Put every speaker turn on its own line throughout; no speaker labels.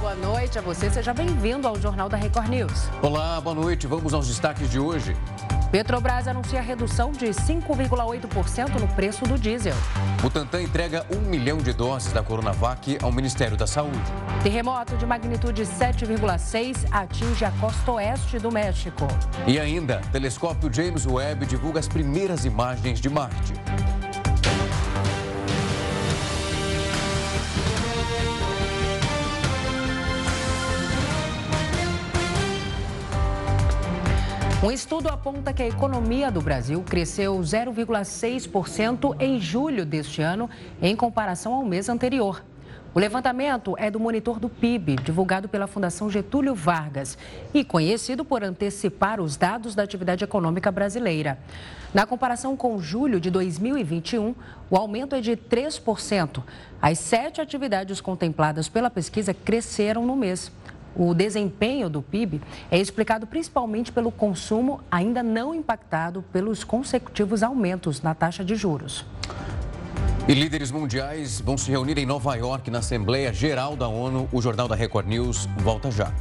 boa noite a você. Seja bem-vindo ao Jornal da Record News.
Olá, boa noite. Vamos aos destaques de hoje.
Petrobras anuncia redução de 5,8% no preço do diesel.
Butantan entrega um milhão de doses da Coronavac ao Ministério da Saúde.
Terremoto de magnitude 7,6 atinge a costa oeste do México.
E ainda, telescópio James Webb divulga as primeiras imagens de Marte.
Um estudo aponta que a economia do Brasil cresceu 0,6% em julho deste ano, em comparação ao mês anterior. O levantamento é do monitor do PIB, divulgado pela Fundação Getúlio Vargas e conhecido por antecipar os dados da atividade econômica brasileira. Na comparação com julho de 2021, o aumento é de 3%. As sete atividades contempladas pela pesquisa cresceram no mês. O desempenho do PIB é explicado principalmente pelo consumo ainda não impactado pelos consecutivos aumentos na taxa de juros.
E líderes mundiais vão se reunir em Nova York na Assembleia Geral da ONU. O Jornal da Record News volta já.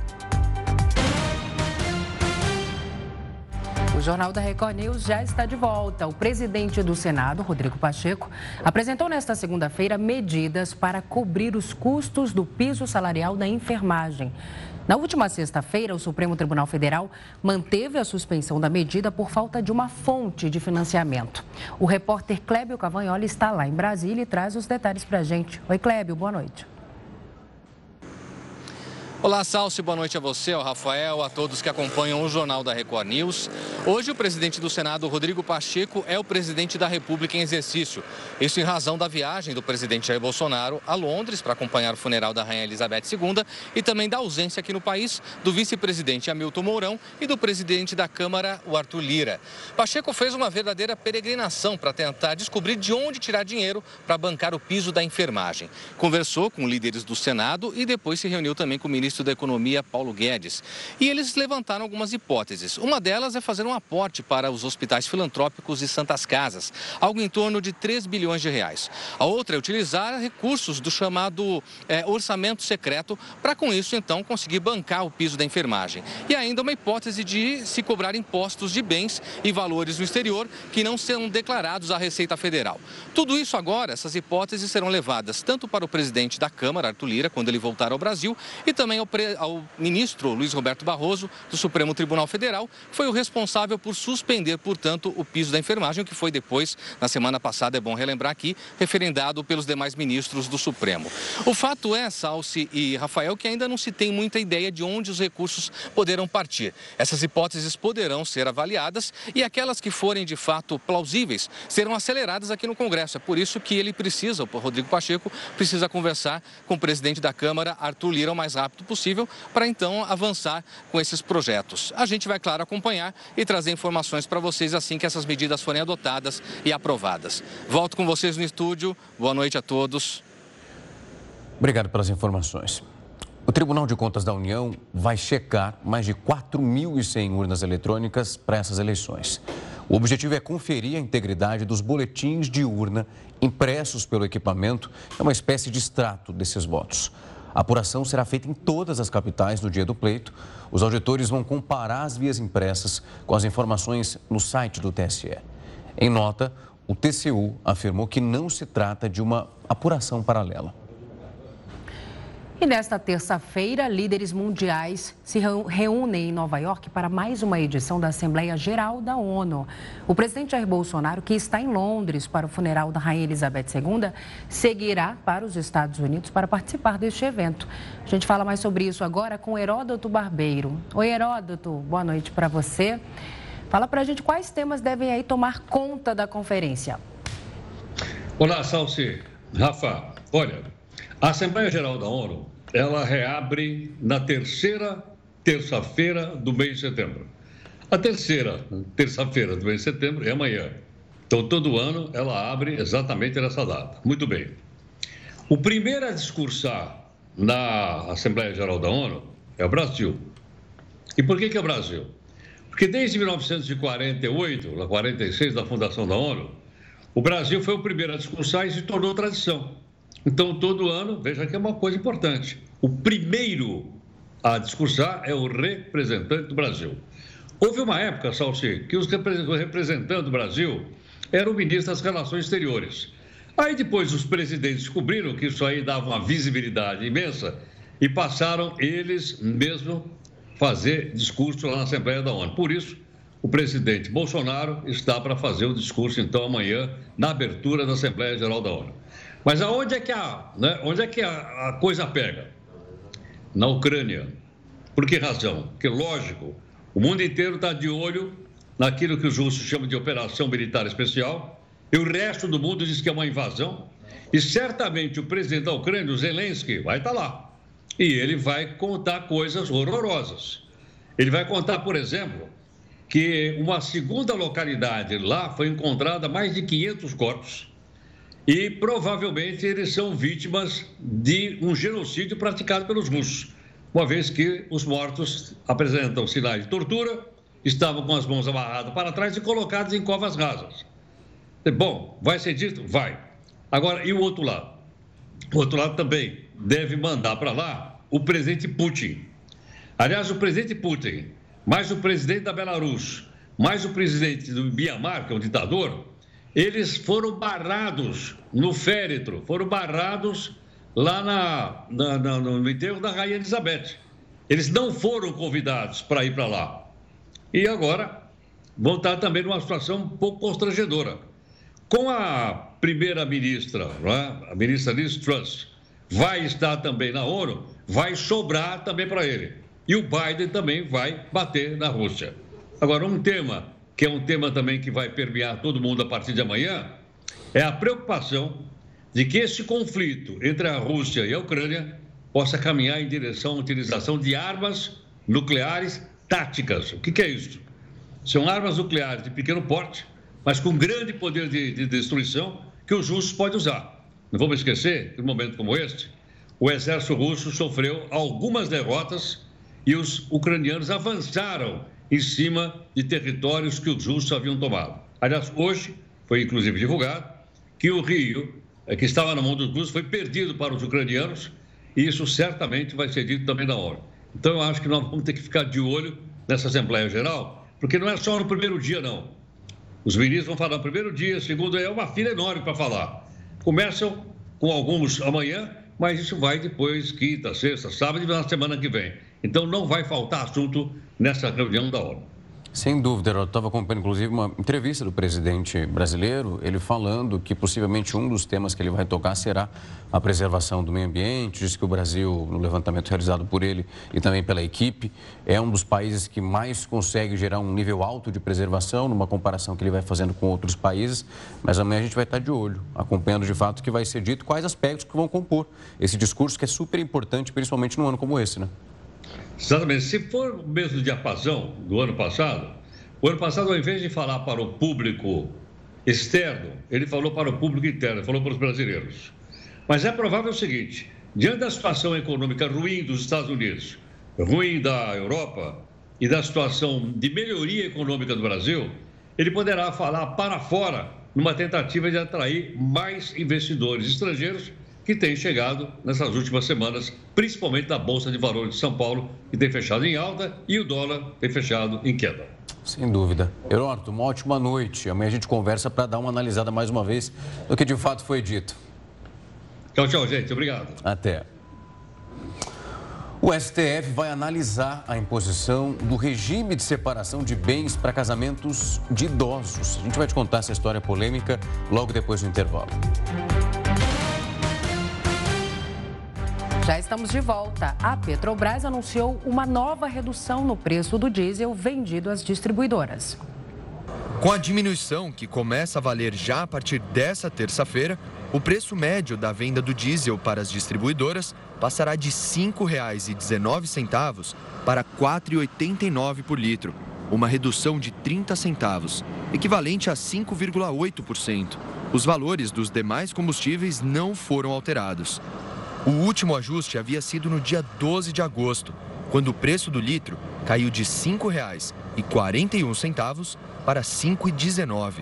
O Jornal da Record News já está de volta. O presidente do Senado, Rodrigo Pacheco, apresentou nesta segunda-feira medidas para cobrir os custos do piso salarial da enfermagem. Na última sexta-feira, o Supremo Tribunal Federal manteve a suspensão da medida por falta de uma fonte de financiamento. O repórter Clébio Cavagnoli está lá em Brasília e traz os detalhes para a gente. Oi, Clébio, boa noite.
Olá, Salsi, boa noite a você, ao Rafael, a todos que acompanham o Jornal da Record News. Hoje, o presidente do Senado, Rodrigo Pacheco, é o presidente da República em exercício. Isso em razão da viagem do presidente Jair Bolsonaro a Londres para acompanhar o funeral da Rainha Elizabeth II e também da ausência aqui no país do vice-presidente Hamilton Mourão e do presidente da Câmara, o Arthur Lira. Pacheco fez uma verdadeira peregrinação para tentar descobrir de onde tirar dinheiro para bancar o piso da enfermagem. Conversou com líderes do Senado e depois se reuniu também com o ministro ministro da Economia, Paulo Guedes. E eles levantaram algumas hipóteses. Uma delas é fazer um aporte para os hospitais filantrópicos e santas casas, algo em torno de 3 bilhões de reais. A outra é utilizar recursos do chamado é, orçamento secreto para, com isso, então, conseguir bancar o piso da enfermagem. E ainda uma hipótese de se cobrar impostos de bens e valores no exterior que não serão declarados à Receita Federal. Tudo isso agora, essas hipóteses serão levadas tanto para o presidente da Câmara, Arthur Lira, quando ele voltar ao Brasil, e também ao, pre... ao ministro Luiz Roberto Barroso, do Supremo Tribunal Federal, que foi o responsável por suspender, portanto, o piso da enfermagem, que foi depois, na semana passada, é bom relembrar aqui, referendado pelos demais ministros do Supremo. O fato é, Salsi e Rafael, que ainda não se tem muita ideia de onde os recursos poderão partir. Essas hipóteses poderão ser avaliadas e aquelas que forem de fato plausíveis serão aceleradas aqui no Congresso. É por isso que ele precisa, o Rodrigo Pacheco, precisa conversar com o presidente da Câmara, Arthur Lira, o mais rápido possível para então avançar com esses projetos. A gente vai, claro, acompanhar e trazer informações para vocês assim que essas medidas forem adotadas e aprovadas. Volto com vocês no estúdio. Boa noite a todos.
Obrigado pelas informações. O Tribunal de Contas da União vai checar mais de 4.100 urnas eletrônicas para essas eleições. O objetivo é conferir a integridade dos boletins de urna impressos pelo equipamento, é uma espécie de extrato desses votos. A apuração será feita em todas as capitais no dia do pleito. Os auditores vão comparar as vias impressas com as informações no site do TSE. Em nota, o TCU afirmou que não se trata de uma apuração paralela.
E nesta terça-feira, líderes mundiais se reúnem em Nova York para mais uma edição da Assembleia Geral da ONU. O presidente Jair Bolsonaro, que está em Londres para o funeral da Rainha Elizabeth II, seguirá para os Estados Unidos para participar deste evento. A gente fala mais sobre isso agora com Heródoto Barbeiro. Oi, Heródoto, boa noite para você. Fala para a gente quais temas devem aí tomar conta da conferência.
Olá, Salsi. Rafa, olha, a Assembleia Geral da ONU, ela reabre na terceira terça-feira do mês de setembro. A terceira terça-feira do mês de setembro é amanhã. Então, todo ano ela abre exatamente nessa data. Muito bem. O primeiro a discursar na Assembleia Geral da ONU é o Brasil. E por que, que é o Brasil? Porque desde 1948, na 46 da fundação da ONU, o Brasil foi o primeiro a discursar e se tornou tradição. Então, todo ano, veja que é uma coisa importante. O primeiro a discursar é o representante do Brasil. Houve uma época, Salsi, que os representantes do Brasil eram o ministro das Relações Exteriores. Aí depois os presidentes descobriram que isso aí dava uma visibilidade imensa e passaram eles mesmo fazer discurso lá na Assembleia da ONU. Por isso, o presidente Bolsonaro está para fazer o discurso, então, amanhã, na abertura da Assembleia Geral da ONU. Mas aonde é que a, né, onde é que a, a coisa pega? Na Ucrânia. Por que razão? Porque, lógico, o mundo inteiro está de olho naquilo que os russos chamam de operação militar especial, e o resto do mundo diz que é uma invasão, e certamente o presidente da Ucrânia, o Zelensky, vai estar tá lá. E ele vai contar coisas horrorosas. Ele vai contar, por exemplo, que uma segunda localidade lá foi encontrada mais de 500 corpos e provavelmente eles são vítimas de um genocídio praticado pelos russos, uma vez que os mortos apresentam sinais de tortura, estavam com as mãos amarradas para trás e colocados em covas rasas. Bom, vai ser dito? Vai. Agora, e o outro lado? O outro lado também deve mandar para lá o presidente Putin. Aliás, o presidente Putin, mais o presidente da Belarus, mais o presidente do Myanmar, que é um ditador, eles foram barrados no féretro, foram barrados lá na, na, na, no enterro da Rainha Elizabeth. Eles não foram convidados para ir para lá. E agora vão estar também numa situação um pouco constrangedora. Com a primeira-ministra, é? a ministra Liz Truss, vai estar também na ONU, vai sobrar também para ele. E o Biden também vai bater na Rússia. Agora, um tema, que é um tema também que vai permear todo mundo a partir de amanhã, é a preocupação de que esse conflito entre a Rússia e a Ucrânia possa caminhar em direção à utilização de armas nucleares táticas. O que, que é isso? São armas nucleares de pequeno porte, mas com grande poder de, de destruição que os russos podem usar. Não vamos esquecer que, num momento como este, o exército russo sofreu algumas derrotas e os ucranianos avançaram em cima de territórios que os russos haviam tomado. Aliás, hoje foi inclusive divulgado que o Rio, eh, que estava na mão dos russos, foi perdido para os ucranianos e isso certamente vai ser dito também na hora. Então, eu acho que nós vamos ter que ficar de olho nessa Assembleia Geral, porque não é só no primeiro dia, não. Os ministros vão falar no primeiro dia, segundo, é uma fila enorme para falar. Começam com alguns amanhã, mas isso vai depois, quinta, sexta, sábado e na semana que vem. Então, não vai faltar assunto nessa reunião da ONU.
Sem dúvida, eu estava acompanhando inclusive uma entrevista do presidente brasileiro, ele falando que possivelmente um dos temas que ele vai tocar será a preservação do meio ambiente. Diz que o Brasil, no levantamento realizado por ele e também pela equipe, é um dos países que mais consegue gerar um nível alto de preservação, numa comparação que ele vai fazendo com outros países. Mas amanhã a gente vai estar de olho, acompanhando de fato o que vai ser dito, quais aspectos que vão compor esse discurso que é super importante, principalmente num ano como esse, né?
Exatamente. Se for o mesmo diapasão do ano passado, o ano passado, ao invés de falar para o público externo, ele falou para o público interno, falou para os brasileiros. Mas é provável o seguinte: diante da situação econômica ruim dos Estados Unidos, ruim da Europa e da situação de melhoria econômica do Brasil, ele poderá falar para fora numa tentativa de atrair mais investidores estrangeiros que tem chegado nessas últimas semanas, principalmente da Bolsa de Valores de São Paulo, que tem fechado em alta e o dólar tem fechado em queda.
Sem dúvida. Heródoto, uma ótima noite. Amanhã a gente conversa para dar uma analisada mais uma vez do que de fato foi dito.
Tchau, tchau, gente. Obrigado.
Até. O STF vai analisar a imposição do regime de separação de bens para casamentos de idosos. A gente vai te contar essa história polêmica logo depois do intervalo.
Já estamos de volta. A Petrobras anunciou uma nova redução no preço do diesel vendido às distribuidoras.
Com a diminuição que começa a valer já a partir dessa terça-feira, o preço médio da venda do diesel para as distribuidoras passará de R$ 5,19 para R$ 4,89 por litro, uma redução de 30 centavos, equivalente a 5,8%. Os valores dos demais combustíveis não foram alterados. O último ajuste havia sido no dia 12 de agosto, quando o preço do litro caiu de R$ 5,41 para R$ 5,19.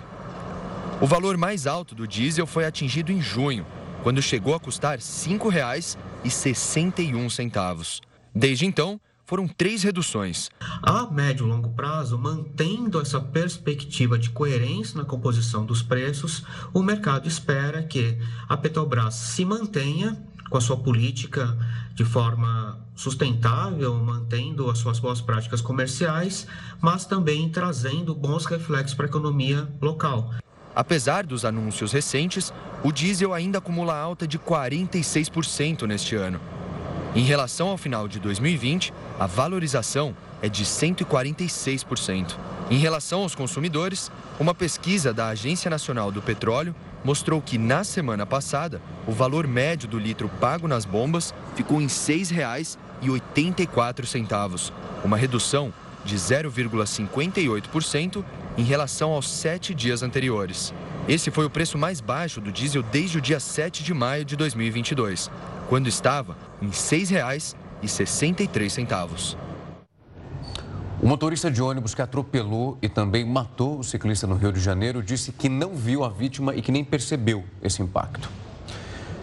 O valor mais alto do diesel foi atingido em junho, quando chegou a custar R$ 5,61. Desde então, foram três reduções.
A médio e longo prazo, mantendo essa perspectiva de coerência na composição dos preços, o mercado espera que a Petrobras se mantenha com a sua política de forma sustentável, mantendo as suas boas práticas comerciais, mas também trazendo bons reflexos para a economia local.
Apesar dos anúncios recentes, o diesel ainda acumula alta de 46% neste ano. Em relação ao final de 2020, a valorização é de 146%. Em relação aos consumidores, uma pesquisa da Agência Nacional do Petróleo mostrou que na semana passada o valor médio do litro pago nas bombas ficou em R$ 6,84, uma redução de 0,58% em relação aos sete dias anteriores. Esse foi o preço mais baixo do diesel desde o dia 7 de maio de 2022, quando estava em R$ 6,63.
O motorista de ônibus que atropelou e também matou o ciclista no Rio de Janeiro disse que não viu a vítima e que nem percebeu esse impacto.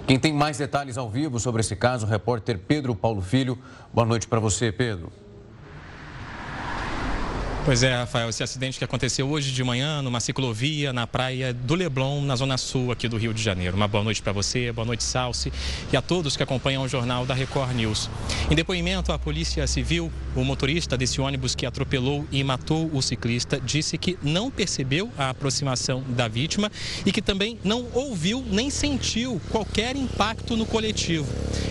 Quem tem mais detalhes ao vivo sobre esse caso, o repórter Pedro Paulo Filho. Boa noite para você, Pedro.
Pois é, Rafael, esse acidente que aconteceu hoje de manhã numa ciclovia na praia do Leblon, na zona sul aqui do Rio de Janeiro. Uma boa noite para você, boa noite, Salsi, e a todos que acompanham o jornal da Record News. Em depoimento à Polícia Civil, o motorista desse ônibus que atropelou e matou o ciclista disse que não percebeu a aproximação da vítima e que também não ouviu nem sentiu qualquer impacto no coletivo.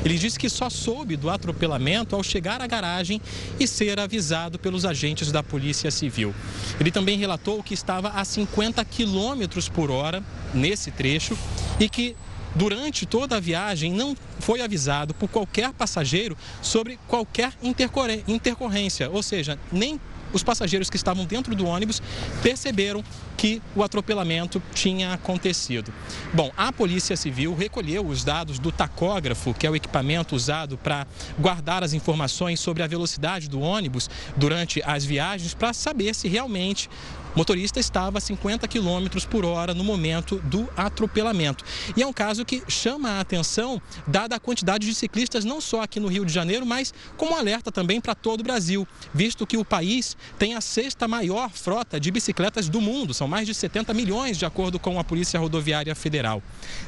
Ele disse que só soube do atropelamento ao chegar à garagem e ser avisado pelos agentes da Polícia Polícia Civil. Ele também relatou que estava a 50 quilômetros por hora nesse trecho e que durante toda a viagem não foi avisado por qualquer passageiro sobre qualquer intercorrência, ou seja, nem os passageiros que estavam dentro do ônibus perceberam que o atropelamento tinha acontecido. Bom, a Polícia Civil recolheu os dados do tacógrafo, que é o equipamento usado para guardar as informações sobre a velocidade do ônibus durante as viagens, para saber se realmente o motorista estava a 50 km por hora no momento do atropelamento. E é um caso que chama a atenção, dada a quantidade de ciclistas, não só aqui no Rio de Janeiro, mas como alerta também para todo o Brasil, visto que o país tem a sexta maior frota de bicicletas do mundo, são mais de 70 milhões, de acordo com a Polícia Rodoviária Federal.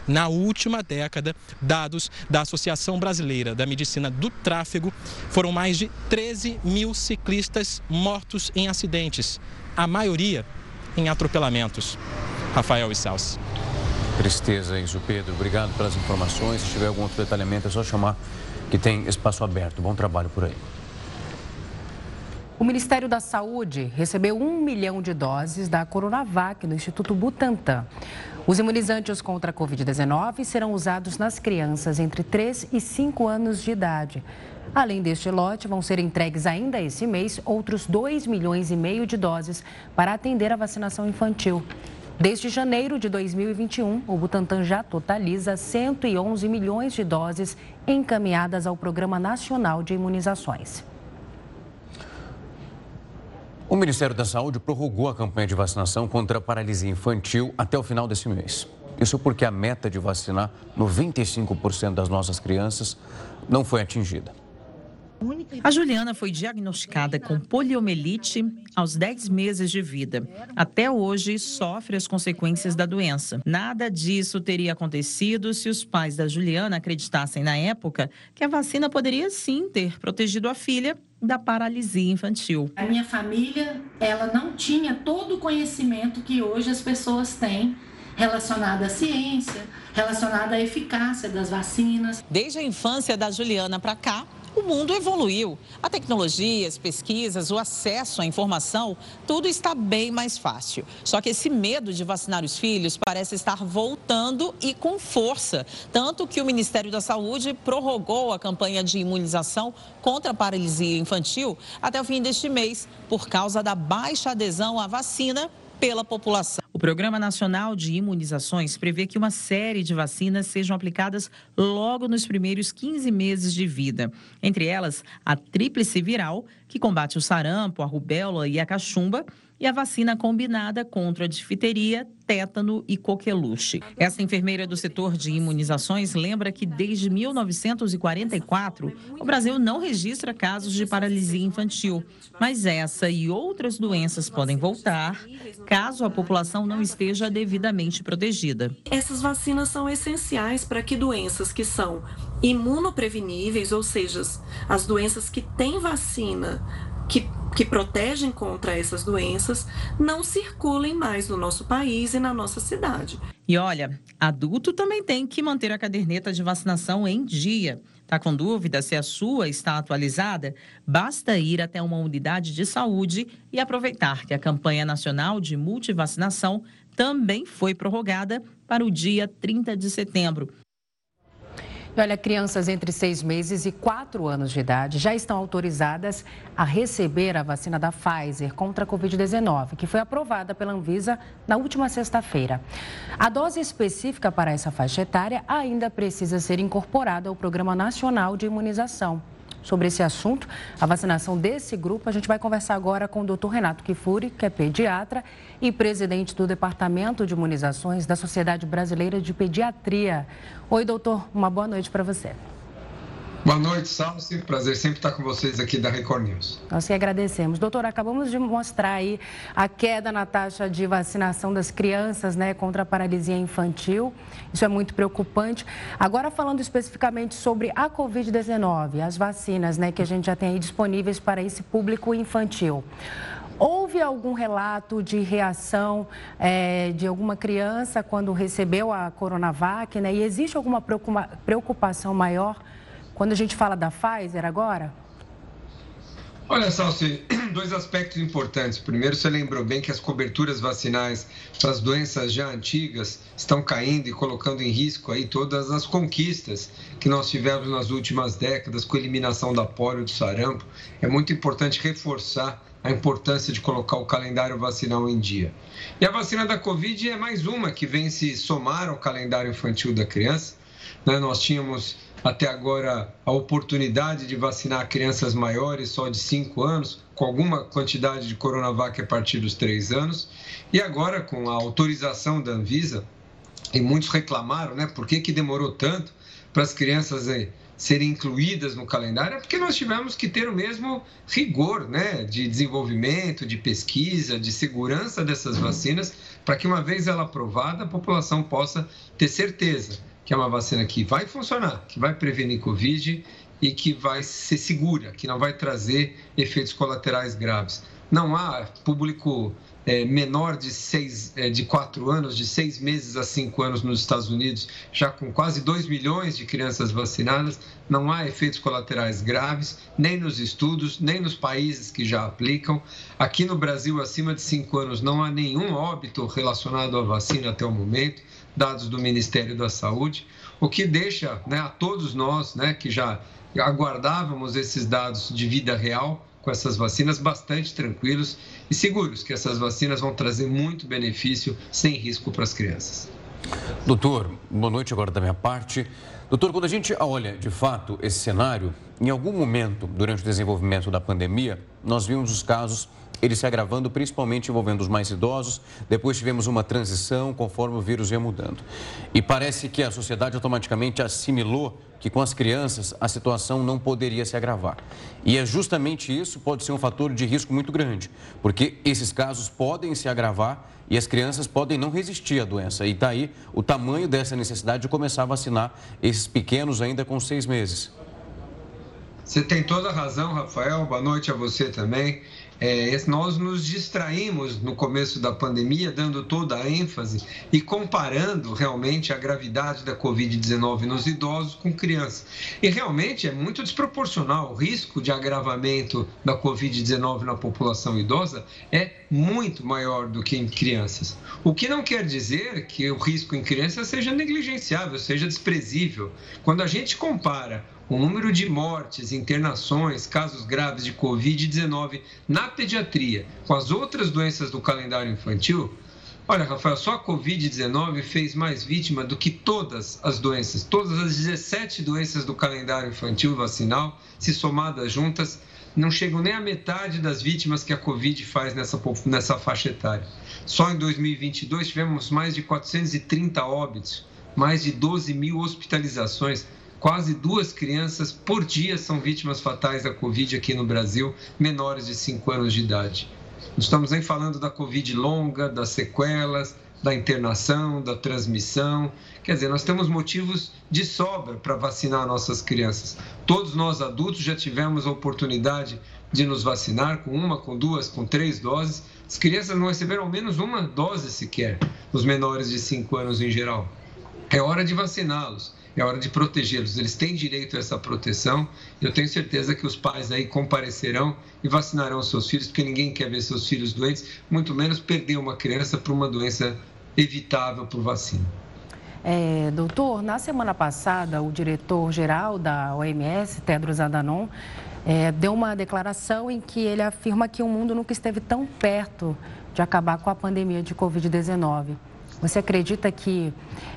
Na última década, dados da Associação Brasileira da Medicina do Tráfego, foram mais de 13 mil ciclistas mortos em acidentes a maioria em atropelamentos. Rafael e Salsi.
Tristeza isso, Pedro. Obrigado pelas informações. Se tiver algum outro detalhamento, é só chamar que tem espaço aberto. Bom trabalho por aí.
O Ministério da Saúde recebeu um milhão de doses da Coronavac no Instituto Butantan. Os imunizantes contra a Covid-19 serão usados nas crianças entre 3 e 5 anos de idade. Além deste lote, vão ser entregues ainda esse mês outros 2 milhões e meio de doses para atender a vacinação infantil. Desde janeiro de 2021, o Butantan já totaliza 111 milhões de doses encaminhadas ao Programa Nacional de Imunizações.
O Ministério da Saúde prorrogou a campanha de vacinação contra a paralisia infantil até o final desse mês. Isso porque a meta de vacinar 95% das nossas crianças não foi atingida.
A Juliana foi diagnosticada com poliomielite aos 10 meses de vida. Até hoje, sofre as consequências da doença. Nada disso teria acontecido se os pais da Juliana acreditassem na época que a vacina poderia sim ter protegido a filha da paralisia infantil.
A minha família, ela não tinha todo o conhecimento que hoje as pessoas têm relacionado à ciência, relacionado à eficácia das vacinas.
Desde a infância da Juliana para cá, o mundo evoluiu. A tecnologia, as pesquisas, o acesso à informação, tudo está bem mais fácil. Só que esse medo de vacinar os filhos parece estar voltando e com força. Tanto que o Ministério da Saúde prorrogou a campanha de imunização contra a paralisia infantil até o fim deste mês, por causa da baixa adesão à vacina pela população. O Programa Nacional de Imunizações prevê que uma série de vacinas sejam aplicadas logo nos primeiros 15 meses de vida. Entre elas, a tríplice viral, que combate o sarampo, a rubéola e a cachumba, e a vacina combinada contra a difteria, tétano e coqueluche. Essa enfermeira do setor de imunizações lembra que desde 1944 o Brasil não registra casos de paralisia infantil, mas essa e outras doenças podem voltar caso a população não esteja devidamente protegida.
Essas vacinas são essenciais para que doenças que são imunopreveníveis, ou seja, as doenças que têm vacina que, que protegem contra essas doenças não circulem mais no nosso país e na nossa cidade.
E olha, adulto também tem que manter a caderneta de vacinação em dia. Está com dúvida se a sua está atualizada? Basta ir até uma unidade de saúde e aproveitar que a campanha nacional de multivacinação também foi prorrogada para o dia 30 de setembro.
Olha, crianças entre seis meses e quatro anos de idade já estão autorizadas a receber a vacina da Pfizer contra a Covid-19, que foi aprovada pela Anvisa na última sexta-feira. A dose específica para essa faixa etária ainda precisa ser incorporada ao Programa Nacional de Imunização sobre esse assunto, a vacinação desse grupo. A gente vai conversar agora com o doutor Renato Kifuri, que é pediatra e presidente do Departamento de Imunizações da Sociedade Brasileira de Pediatria. Oi, doutor, uma boa noite para você.
Boa noite, Salsi. Prazer sempre estar com vocês aqui da Record News.
Nós que agradecemos. Doutor, acabamos de mostrar aí a queda na taxa de vacinação das crianças né, contra a paralisia infantil. Isso é muito preocupante. Agora, falando especificamente sobre a Covid-19, as vacinas né, que a gente já tem aí disponíveis para esse público infantil. Houve algum relato de reação é, de alguma criança quando recebeu a Coronavac? Né? E existe alguma preocupação maior quando a gente fala da Pfizer agora?
Olha, Salsi, dois aspectos importantes. Primeiro, você lembrou bem que as coberturas vacinais para as doenças já antigas estão caindo e colocando em risco aí todas as conquistas que nós tivemos nas últimas décadas com a eliminação da polio do sarampo. É muito importante reforçar a importância de colocar o calendário vacinal em dia. E a vacina da Covid é mais uma que vem se somar ao calendário infantil da criança. Né? Nós tínhamos até agora a oportunidade de vacinar crianças maiores, só de 5 anos, com alguma quantidade de Coronavac a partir dos 3 anos. E agora, com a autorização da Anvisa, e muitos reclamaram, né? Por que, que demorou tanto para as crianças eh, serem incluídas no calendário? É porque nós tivemos que ter o mesmo rigor, né? De desenvolvimento, de pesquisa, de segurança dessas vacinas, para que uma vez ela aprovada, a população possa ter certeza que é uma vacina que vai funcionar, que vai prevenir Covid e que vai ser segura, que não vai trazer efeitos colaterais graves. Não há público é, menor de, seis, é, de quatro anos, de seis meses a cinco anos nos Estados Unidos, já com quase 2 milhões de crianças vacinadas, não há efeitos colaterais graves, nem nos estudos, nem nos países que já aplicam. Aqui no Brasil, acima de cinco anos, não há nenhum óbito relacionado à vacina até o momento dados do Ministério da Saúde, o que deixa né, a todos nós né, que já aguardávamos esses dados de vida real com essas vacinas bastante tranquilos e seguros que essas vacinas vão trazer muito benefício sem risco para as crianças.
Doutor, boa noite agora da minha parte. Doutor, quando a gente olha de fato esse cenário, em algum momento durante o desenvolvimento da pandemia, nós vimos os casos ele se agravando, principalmente envolvendo os mais idosos. Depois tivemos uma transição conforme o vírus ia mudando. E parece que a sociedade automaticamente assimilou que com as crianças a situação não poderia se agravar. E é justamente isso pode ser um fator de risco muito grande, porque esses casos podem se agravar e as crianças podem não resistir à doença. E daí tá o tamanho dessa necessidade de começar a vacinar esses pequenos ainda com seis meses.
Você tem toda a razão, Rafael. Boa noite a você também. É, nós nos distraímos no começo da pandemia, dando toda a ênfase e comparando realmente a gravidade da Covid-19 nos idosos com crianças. E realmente é muito desproporcional. O risco de agravamento da Covid-19 na população idosa é muito maior do que em crianças. O que não quer dizer que o risco em crianças seja negligenciável, seja desprezível. Quando a gente compara o número de mortes, internações, casos graves de Covid-19 na pediatria com as outras doenças do calendário infantil, Olha, Rafael, só a Covid-19 fez mais vítima do que todas as doenças. Todas as 17 doenças do calendário infantil vacinal, se somadas juntas, não chegam nem à metade das vítimas que a Covid faz nessa, nessa faixa etária. Só em 2022 tivemos mais de 430 óbitos, mais de 12 mil hospitalizações. Quase duas crianças por dia são vítimas fatais da Covid aqui no Brasil, menores de 5 anos de idade. Estamos nem falando da Covid longa, das sequelas, da internação, da transmissão. Quer dizer, nós temos motivos de sobra para vacinar nossas crianças. Todos nós adultos já tivemos a oportunidade de nos vacinar com uma, com duas, com três doses. As crianças não receberam ao menos uma dose sequer, os menores de 5 anos em geral. É hora de vaciná-los é hora de protegê-los. Eles têm direito a essa proteção. Eu tenho certeza que os pais aí comparecerão e vacinarão seus filhos, porque ninguém quer ver seus filhos doentes, muito menos perder uma criança por uma doença evitável por vacina.
É, doutor, na semana passada, o diretor-geral da OMS, Tedros Adhanom, é, deu uma declaração em que ele afirma que o mundo nunca esteve tão perto de acabar com a pandemia de Covid-19. Você acredita que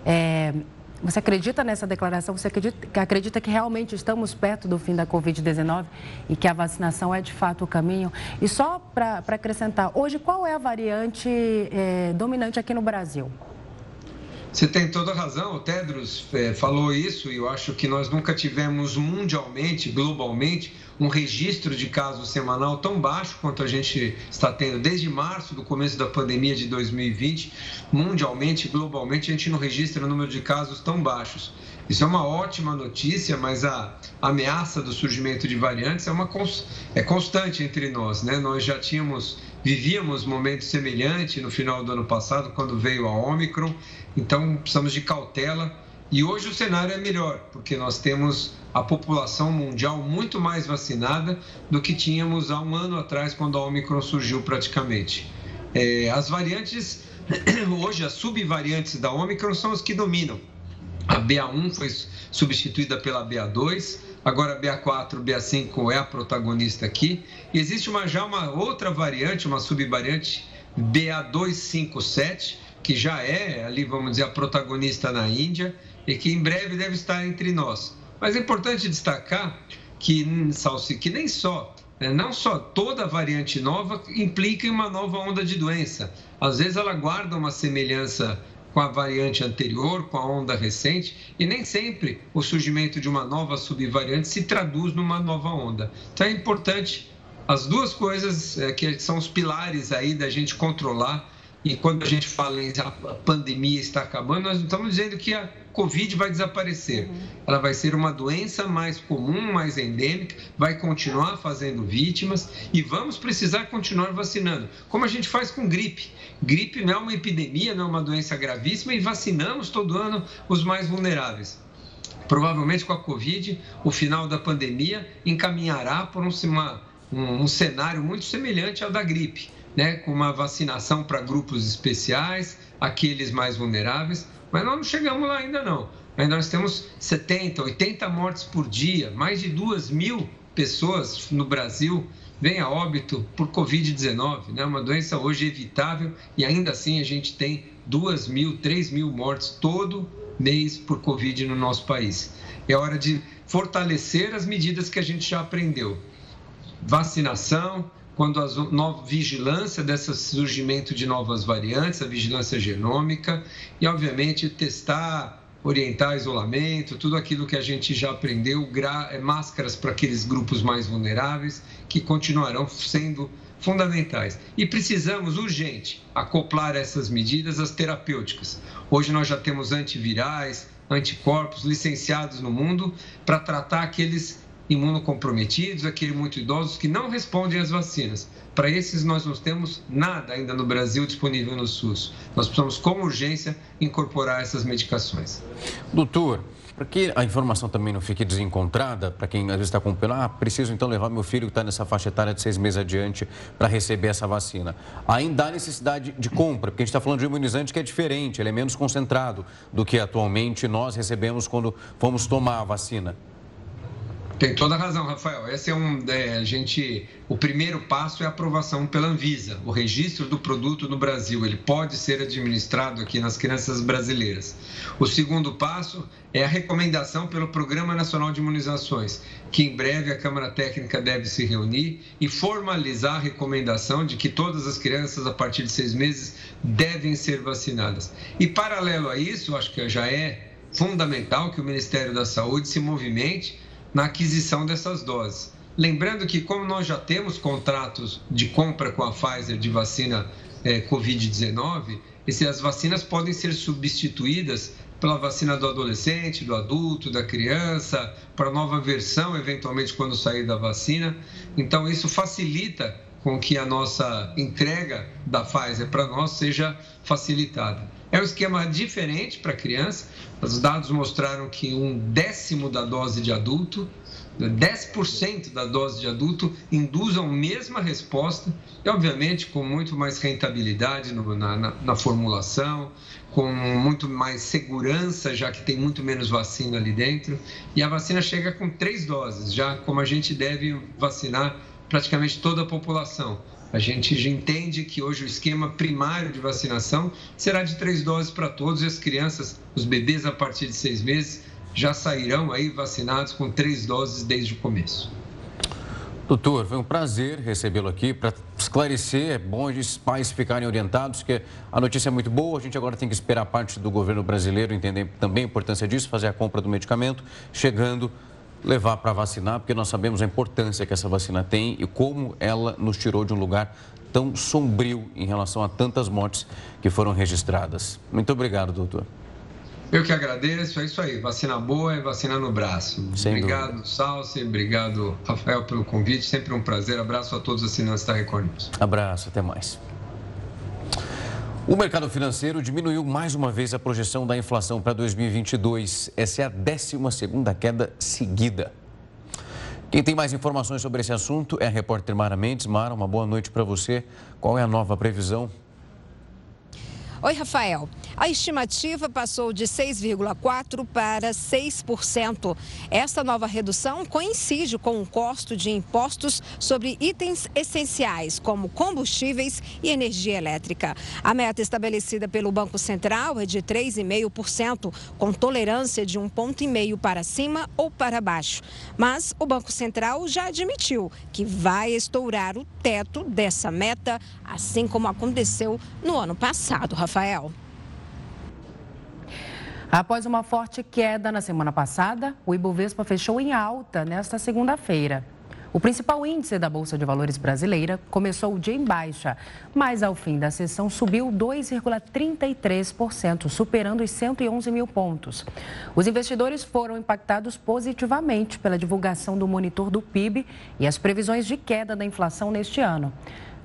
é, você acredita nessa declaração? Você acredita, acredita que realmente estamos perto do fim da Covid-19 e que a vacinação é de fato o caminho? E só para acrescentar, hoje qual é a variante é, dominante aqui no Brasil?
Você tem toda a razão, o Tedros é, falou isso e eu acho que nós nunca tivemos mundialmente, globalmente, um registro de casos semanal tão baixo quanto a gente está tendo desde março, do começo da pandemia de 2020. Mundialmente, globalmente, a gente não registra o número de casos tão baixos. Isso é uma ótima notícia, mas a ameaça do surgimento de variantes é, uma, é constante entre nós. Né? Nós já tínhamos, vivíamos momentos semelhantes no final do ano passado, quando veio a Omicron, então precisamos de cautela. E hoje o cenário é melhor, porque nós temos a população mundial muito mais vacinada do que tínhamos há um ano atrás, quando a Omicron surgiu praticamente. É, as variantes, hoje as subvariantes da Omicron são as que dominam. A BA1 foi substituída pela BA2, agora a BA4, BA5 é a protagonista aqui. E existe uma, já uma outra variante, uma subvariante BA257, que já é ali, vamos dizer, a protagonista na Índia e que em breve deve estar entre nós. Mas é importante destacar que, Salsi, que nem só né, não só toda variante nova implica em uma nova onda de doença. Às vezes ela guarda uma semelhança com a variante anterior, com a onda recente, e nem sempre o surgimento de uma nova subvariante se traduz numa nova onda. Então é importante as duas coisas é, que são os pilares aí da gente controlar. E quando a gente fala em a pandemia está acabando, nós não estamos dizendo que a Covid vai desaparecer. Uhum. Ela vai ser uma doença mais comum, mais endêmica, vai continuar fazendo vítimas e vamos precisar continuar vacinando, como a gente faz com gripe. Gripe não é uma epidemia, não é uma doença gravíssima e vacinamos todo ano os mais vulneráveis. Provavelmente com a Covid, o final da pandemia encaminhará por um, uma, um, um cenário muito semelhante ao da gripe, né? com uma vacinação para grupos especiais, aqueles mais vulneráveis mas nós não chegamos lá ainda não. Mas nós temos 70, 80 mortes por dia, mais de 2 mil pessoas no Brasil vêm a óbito por Covid-19, né? uma doença hoje evitável e ainda assim a gente tem 2 mil, 3 mil mortes todo mês por Covid no nosso país. É hora de fortalecer as medidas que a gente já aprendeu. Vacinação, quando a vigilância desse surgimento de novas variantes, a vigilância genômica e, obviamente, testar, orientar isolamento, tudo aquilo que a gente já aprendeu, é, máscaras para aqueles grupos mais vulneráveis que continuarão sendo fundamentais. E precisamos, urgente, acoplar essas medidas às terapêuticas. Hoje nós já temos antivirais, anticorpos licenciados no mundo para tratar aqueles imunocomprometidos, aqueles muito idosos que não respondem às vacinas. Para esses, nós não temos nada ainda no Brasil disponível no SUS. Nós precisamos, com urgência, incorporar essas medicações.
Doutor, para que a informação também não fique desencontrada, para quem às vezes está acompanhando, ah, preciso então levar meu filho que está nessa faixa etária de seis meses adiante para receber essa vacina. Ainda há necessidade de compra, porque a gente está falando de um imunizante que é diferente, ele é menos concentrado do que atualmente nós recebemos quando fomos tomar a vacina.
Tem toda a razão, Rafael. Esse é um, é, a gente, o primeiro passo é a aprovação pela Anvisa, o registro do produto no Brasil. Ele pode ser administrado aqui nas crianças brasileiras. O segundo passo é a recomendação pelo Programa Nacional de Imunizações, que em breve a Câmara Técnica deve se reunir e formalizar a recomendação de que todas as crianças a partir de seis meses devem ser vacinadas. E paralelo a isso, acho que já é fundamental que o Ministério da Saúde se movimente na aquisição dessas doses. Lembrando que, como nós já temos contratos de compra com a Pfizer de vacina é, Covid-19, as vacinas podem ser substituídas pela vacina do adolescente, do adulto, da criança, para nova versão, eventualmente, quando sair da vacina. Então, isso facilita com que a nossa entrega da Pfizer para nós seja facilitada. É um esquema diferente para criança. Os dados mostraram que um décimo da dose de adulto, 10% da dose de adulto induzam a mesma resposta e, obviamente, com muito mais rentabilidade no, na, na, na formulação, com muito mais segurança, já que tem muito menos vacina ali dentro. E a vacina chega com três doses, já como a gente deve vacinar praticamente toda a população. A gente já entende que hoje o esquema primário de vacinação será de três doses para todos e as crianças, os bebês a partir de seis meses, já sairão aí vacinados com três doses desde o começo.
Doutor, foi um prazer recebê-lo aqui para esclarecer. É bom os pais ficarem orientados, que a notícia é muito boa. A gente agora tem que esperar a parte do governo brasileiro entender também a importância disso, fazer a compra do medicamento, chegando levar para vacinar, porque nós sabemos a importância que essa vacina tem e como ela nos tirou de um lugar tão sombrio em relação a tantas mortes que foram registradas. Muito obrigado, doutor.
Eu que agradeço, é isso aí. Vacina boa é vacina no braço. Sem obrigado, dúvida. Salsi, obrigado, Rafael, pelo convite. Sempre um prazer. Abraço a todos os assinantes da Record News.
Abraço, até mais. O mercado financeiro diminuiu mais uma vez a projeção da inflação para 2022. Essa é a 12 queda seguida. Quem tem mais informações sobre esse assunto é a repórter Mara Mendes. Mara, uma boa noite para você. Qual é a nova previsão?
Oi, Rafael. A estimativa passou de 6,4% para 6%. Esta nova redução coincide com o custo de impostos sobre itens essenciais, como combustíveis e energia elétrica. A meta estabelecida pelo Banco Central é de 3,5%, com tolerância de um ponto e meio para cima ou para baixo. Mas o Banco Central já admitiu que vai estourar o teto dessa meta, assim como aconteceu no ano passado, Rafael.
Após uma forte queda na semana passada, o Ibovespa fechou em alta nesta segunda-feira. O principal índice da Bolsa de Valores brasileira começou o dia em baixa, mas ao fim da sessão subiu 2,33%, superando os 111 mil pontos. Os investidores foram impactados positivamente pela divulgação do monitor do PIB e as previsões de queda da inflação neste ano.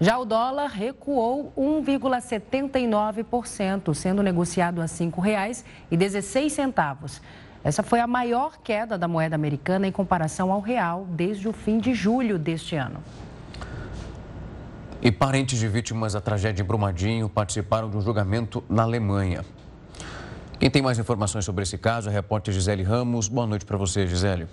Já o dólar recuou 1,79%, sendo negociado a R$ 5,16. Essa foi a maior queda da moeda americana em comparação ao real desde o fim de julho deste ano.
E parentes de vítimas da tragédia em Brumadinho participaram de um julgamento na Alemanha. Quem tem mais informações sobre esse caso é a repórter Gisele Ramos. Boa noite para você, Gisele.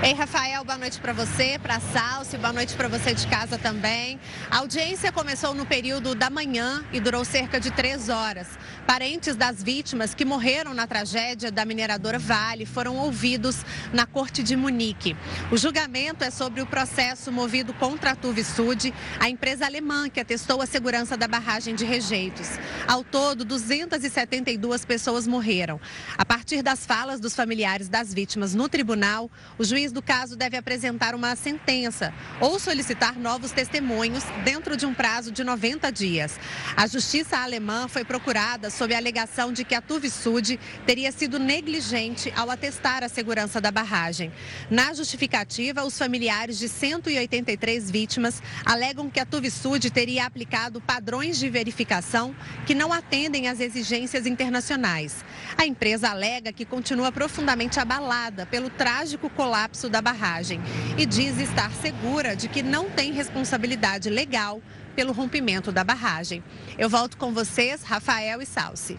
Ei, Rafael, boa noite para você, para a Salsi, boa noite para você de casa também. A audiência começou no período da manhã e durou cerca de três horas. Parentes das vítimas que morreram na tragédia da mineradora Vale foram ouvidos na Corte de Munique. O julgamento é sobre o processo movido contra a Tuvisud, a empresa alemã que atestou a segurança da barragem de rejeitos. Ao todo, 272 pessoas morreram. A partir das falas dos familiares das vítimas no tribunal, o juiz do caso deve apresentar uma sentença ou solicitar novos testemunhos dentro de um prazo de 90 dias. A justiça alemã foi procurada sob a alegação de que a Tuvisud teria sido negligente ao atestar a segurança da barragem. Na justificativa, os familiares de 183 vítimas alegam que a Tuvisud teria aplicado padrões de verificação que não atendem às exigências internacionais. A empresa alega que continua profundamente abalada pelo trágico colapso da barragem e diz estar segura de que não tem responsabilidade legal pelo rompimento da barragem. Eu volto com vocês, Rafael e Salsi.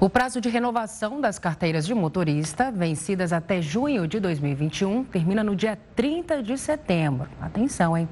O prazo de renovação das carteiras de motorista, vencidas até junho de 2021, termina no dia 30 de setembro. Atenção, hein?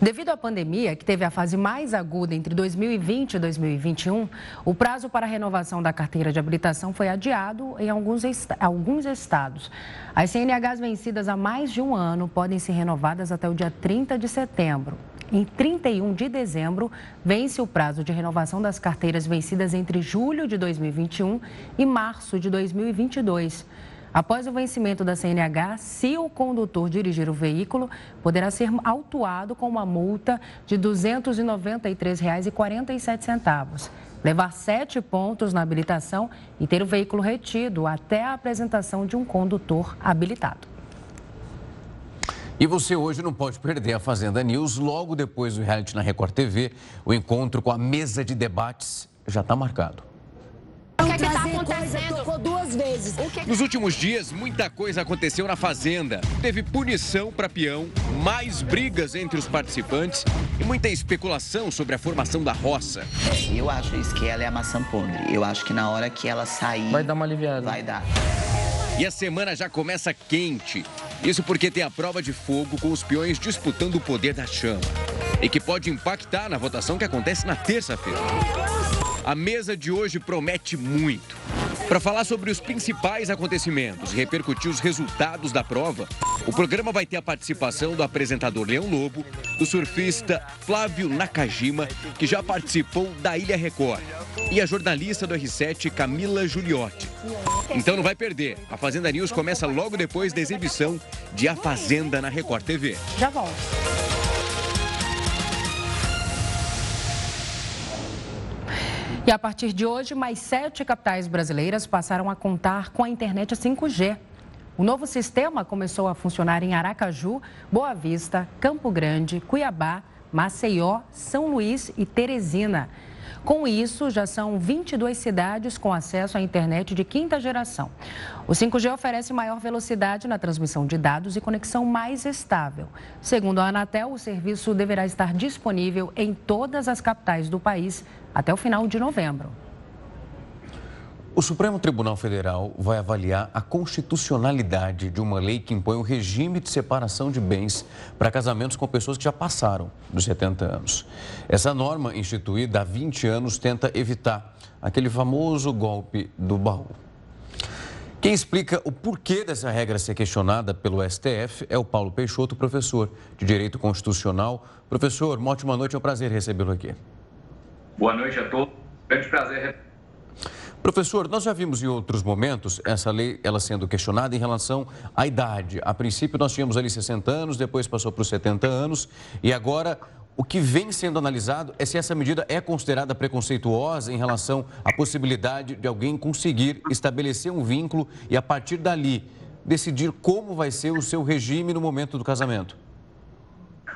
Devido à pandemia, que teve a fase mais aguda entre 2020 e 2021, o prazo para a renovação da carteira de habilitação foi adiado em alguns, est alguns estados. As CNHs vencidas há mais de um ano podem ser renovadas até o dia 30 de setembro. Em 31 de dezembro, vence o prazo de renovação das carteiras vencidas entre julho de 2021 e março de 2022. Após o vencimento da CNH, se o condutor dirigir o veículo, poderá ser autuado com uma multa de R$ 293,47, levar sete pontos na habilitação e ter o veículo retido até a apresentação de um condutor habilitado.
E você hoje não pode perder a Fazenda News. Logo depois do reality na Record TV, o encontro com a mesa de debates já está marcado.
O que é está acontecendo? Tocou duas vezes.
Que... Nos últimos dias, muita coisa aconteceu na Fazenda. Teve punição para peão, mais brigas entre os participantes e muita especulação sobre a formação da roça.
Eu acho isso que ela é a maçã podre. Eu acho que na hora que ela sair.
Vai dar uma aliviada.
Vai dar.
E a semana já começa quente. Isso porque tem a prova de fogo com os peões disputando o poder da chama. E que pode impactar na votação que acontece na terça-feira. A mesa de hoje promete muito. Para falar sobre os principais acontecimentos e repercutir os resultados da prova, o programa vai ter a participação do apresentador Leão Lobo, do surfista Flávio Nakajima, que já participou da Ilha Record, e a jornalista do R7 Camila Giuliotti. Então não vai perder. A Fazenda News começa logo depois da exibição de A Fazenda na Record TV.
Já volto. E a partir de hoje, mais sete capitais brasileiras passaram a contar com a internet 5G. O novo sistema começou a funcionar em Aracaju, Boa Vista, Campo Grande, Cuiabá, Maceió, São Luís e Teresina. Com isso, já são 22 cidades com acesso à internet de quinta geração. O 5G oferece maior velocidade na transmissão de dados e conexão mais estável. Segundo a Anatel, o serviço deverá estar disponível em todas as capitais do país até o final de novembro.
O Supremo Tribunal Federal vai avaliar a constitucionalidade de uma lei que impõe o regime de separação de bens para casamentos com pessoas que já passaram dos 70 anos. Essa norma, instituída há 20 anos, tenta evitar aquele famoso golpe do baú. Quem explica o porquê dessa regra ser questionada pelo STF é o Paulo Peixoto, professor de Direito Constitucional. Professor, uma ótima noite, é um prazer recebê-lo aqui.
Boa noite a todos, grande prazer
Professor, nós já vimos em outros momentos essa lei ela sendo questionada em relação à idade. A princípio nós tínhamos ali 60 anos, depois passou para os 70 anos e agora o que vem sendo analisado é se essa medida é considerada preconceituosa em relação à possibilidade de alguém conseguir estabelecer um vínculo e a partir dali decidir como vai ser o seu regime no momento do casamento.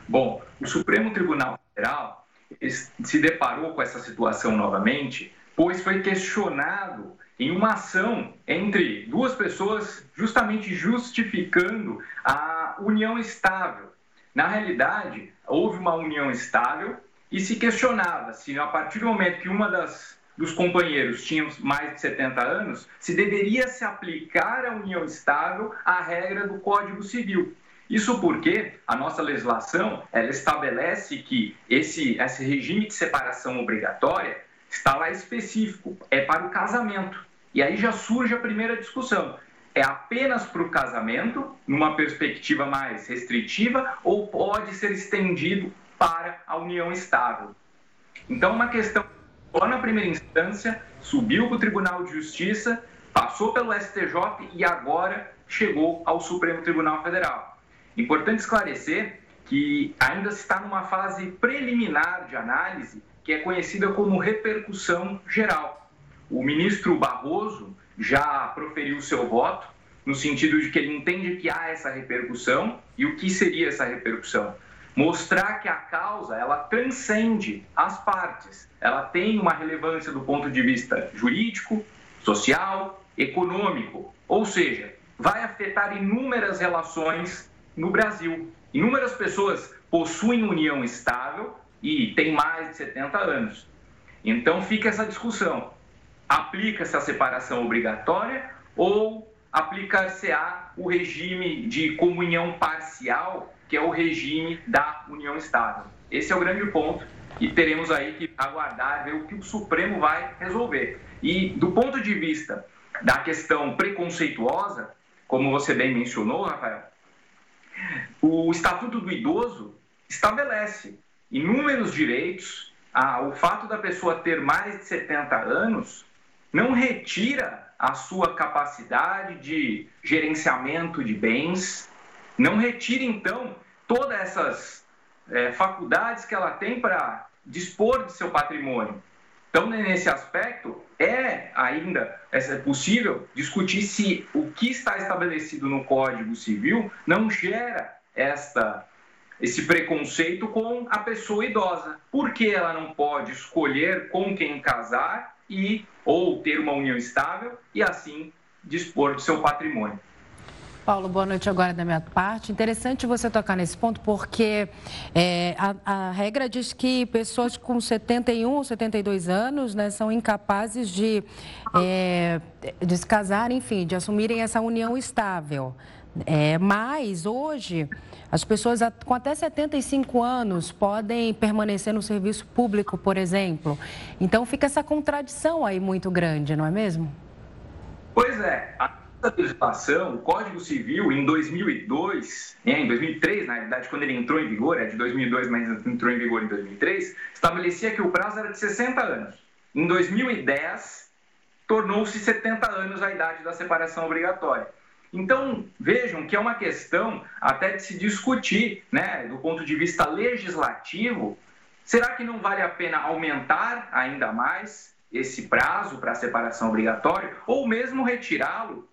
Bom, o Supremo Tribunal Federal se deparou com essa situação novamente pois foi questionado em uma ação entre duas pessoas, justamente justificando a união estável. Na realidade, houve uma união estável e se questionava se, a partir do momento que uma das dos companheiros tinha mais de 70 anos, se deveria se aplicar a união estável à regra do Código Civil. Isso porque a nossa legislação ela estabelece que esse, esse regime de separação obrigatória está lá específico, é para o casamento. E aí já surge a primeira discussão. É apenas para o casamento, numa perspectiva mais restritiva, ou pode ser estendido para a união estável? Então, uma questão lá na primeira instância, subiu para o Tribunal de Justiça, passou pelo STJ e agora chegou ao Supremo Tribunal Federal. Importante esclarecer que ainda está numa fase preliminar de análise que é conhecida como repercussão geral. O ministro Barroso já proferiu seu voto, no sentido de que ele entende que há essa repercussão e o que seria essa repercussão. Mostrar que a causa ela transcende as partes, ela tem uma relevância do ponto de vista jurídico, social, econômico, ou seja, vai afetar inúmeras relações no Brasil. Inúmeras pessoas possuem união estável e tem mais de 70 anos. Então fica essa discussão. aplica-se a separação obrigatória ou aplicar-se-á o regime de comunhão parcial, que é o regime da união estável. Esse é o grande ponto e teremos aí que aguardar ver o que o Supremo vai resolver. E do ponto de vista da questão preconceituosa, como você bem mencionou, Rafael, o Estatuto do Idoso estabelece inúmeros direitos. Ah, o fato da pessoa ter mais de 70 anos não retira a sua capacidade de gerenciamento de bens, não retira, então, todas essas é, faculdades que ela tem para dispor de seu patrimônio. Então, nesse aspecto, é ainda é possível discutir se o que está estabelecido no Código Civil não gera esta, esse preconceito com a pessoa idosa. Por que ela não pode escolher com quem casar e ou ter uma união estável e assim dispor do seu patrimônio?
Paulo, boa noite agora da minha parte. Interessante você tocar nesse ponto, porque é, a, a, regra diz que pessoas com 71 ou 72 anos né, são incapazes de, é, de se casar, enfim, de assumirem essa união estável. É, mas hoje, as pessoas com até 75 anos podem permanecer no serviço público, por exemplo. Então fica essa contradição aí muito grande, não é mesmo?
Pois é a legislação, o Código Civil, em 2002, né, em 2003, na verdade, quando ele entrou em vigor, é de 2002, mas entrou em vigor em 2003, estabelecia que o prazo era de 60 anos. Em 2010, tornou-se 70 anos a idade da separação obrigatória. Então, vejam que é uma questão até de se discutir, né, do ponto de vista legislativo, será que não vale a pena aumentar ainda mais esse prazo para a separação obrigatória ou mesmo retirá-lo